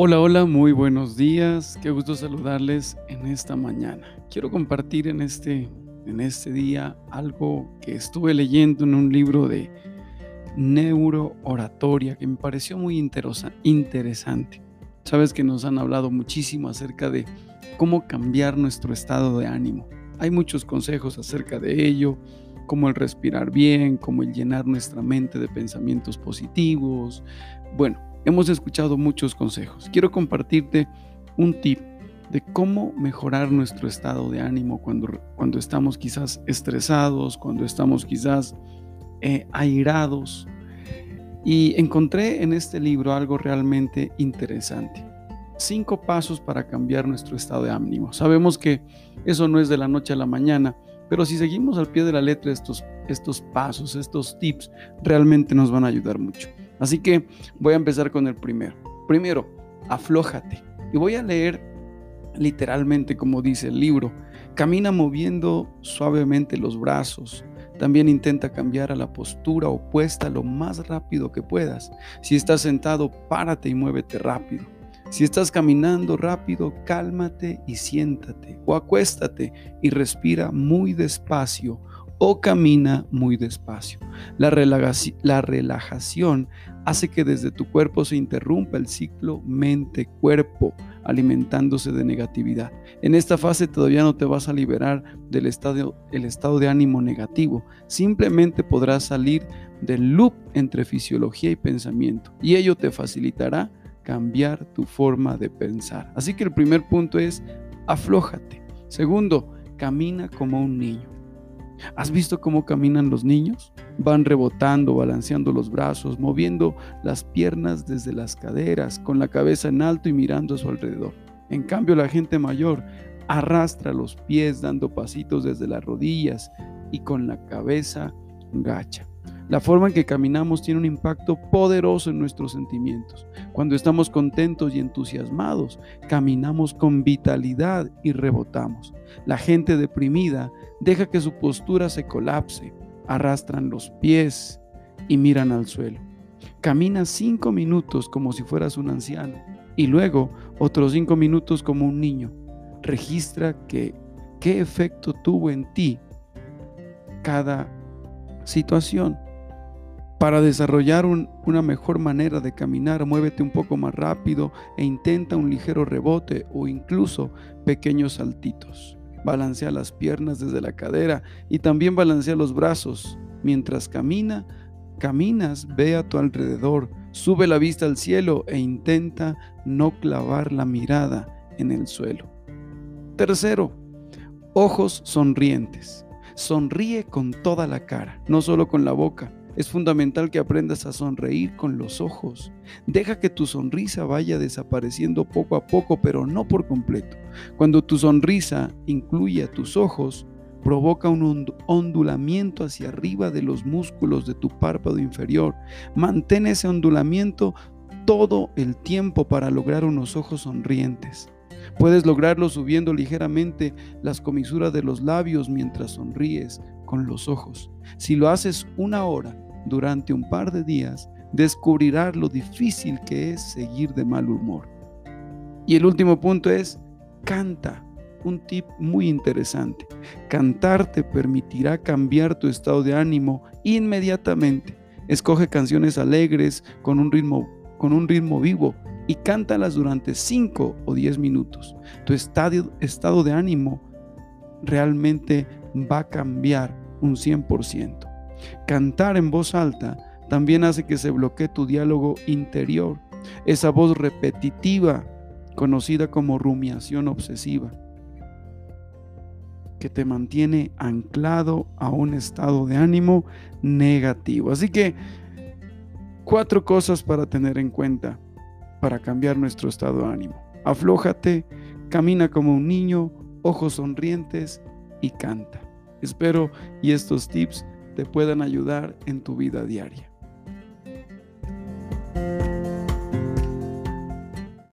Hola, hola, muy buenos días. Qué gusto saludarles en esta mañana. Quiero compartir en este, en este día algo que estuve leyendo en un libro de neurooratoria que me pareció muy interesante. Sabes que nos han hablado muchísimo acerca de cómo cambiar nuestro estado de ánimo. Hay muchos consejos acerca de ello, como el respirar bien, como el llenar nuestra mente de pensamientos positivos. Bueno, Hemos escuchado muchos consejos. Quiero compartirte un tip de cómo mejorar nuestro estado de ánimo cuando, cuando estamos quizás estresados, cuando estamos quizás eh, airados. Y encontré en este libro algo realmente interesante. Cinco pasos para cambiar nuestro estado de ánimo. Sabemos que eso no es de la noche a la mañana, pero si seguimos al pie de la letra estos, estos pasos, estos tips, realmente nos van a ayudar mucho. Así que voy a empezar con el primero. Primero, aflójate. Y voy a leer literalmente como dice el libro. Camina moviendo suavemente los brazos. También intenta cambiar a la postura opuesta lo más rápido que puedas. Si estás sentado, párate y muévete rápido. Si estás caminando rápido, cálmate y siéntate. O acuéstate y respira muy despacio o camina muy despacio. La, relajación hace que desde tu cuerpo se interrumpa el ciclo mente-cuerpo, alimentándose de negatividad. En esta fase todavía no te vas a liberar del estado, el estado de ánimo negativo, simplemente podrás salir del loop entre fisiología y pensamiento y ello te facilitará cambiar tu forma de pensar. Así que el primer punto es aflójate. Segundo, camina como un niño. ¿Has visto cómo caminan los niños? Van rebotando, balanceando los brazos, moviendo las piernas desde las caderas, con la cabeza en alto y mirando a su alrededor. En cambio, la gente mayor arrastra los pies dando pasitos desde las rodillas y con la cabeza gacha. La forma en que caminamos tiene un impacto poderoso en nuestros sentimientos. Cuando estamos contentos y entusiasmados, caminamos con vitalidad y rebotamos. La gente deprimida deja que su postura se colapse, arrastran los pies y miran al suelo. Camina cinco minutos como si fueras un anciano y luego otros cinco minutos como un niño. Registra que, qué efecto tuvo en ti cada situación. Para desarrollar una mejor manera de caminar, muévete un poco más rápido e intenta un ligero rebote o incluso pequeños saltitos. Balancea las piernas desde la cadera y también balancea los brazos. Mientras camina, caminas, ve a tu alrededor, sube la vista al cielo e intenta no clavar la mirada en el suelo. Tercero, ojos sonrientes. Sonríe con toda la cara, no solo con la boca. Es fundamental que aprendas a sonreír con los ojos. Deja que tu sonrisa vaya desapareciendo poco a poco, pero no por completo. Cuando tu sonrisa incluye a tus ojos, provoca un ondulamiento hacia arriba de los músculos de tu párpado inferior. Mantén ese ondulamiento todo el tiempo para lograr unos ojos sonrientes. Puedes lograrlo subiendo ligeramente las comisuras de los labios mientras sonríes con los ojos. Si lo haces una hora, durante un par de días, descubrirás lo difícil que es seguir de mal humor. Y el último punto es, canta. Un tip muy interesante. Cantar te permitirá cambiar tu estado de ánimo inmediatamente. Escoge canciones alegres con un ritmo, con un ritmo vivo y cántalas durante 5 o 10 minutos. Tu estado, estado de ánimo realmente va a cambiar un 100%. Cantar en voz alta también hace que se bloquee tu diálogo interior, esa voz repetitiva conocida como rumiación obsesiva, que te mantiene anclado a un estado de ánimo negativo. Así que cuatro cosas para tener en cuenta para cambiar nuestro estado de ánimo. Aflójate, camina como un niño, ojos sonrientes y canta. Espero y estos tips te puedan ayudar en tu vida diaria.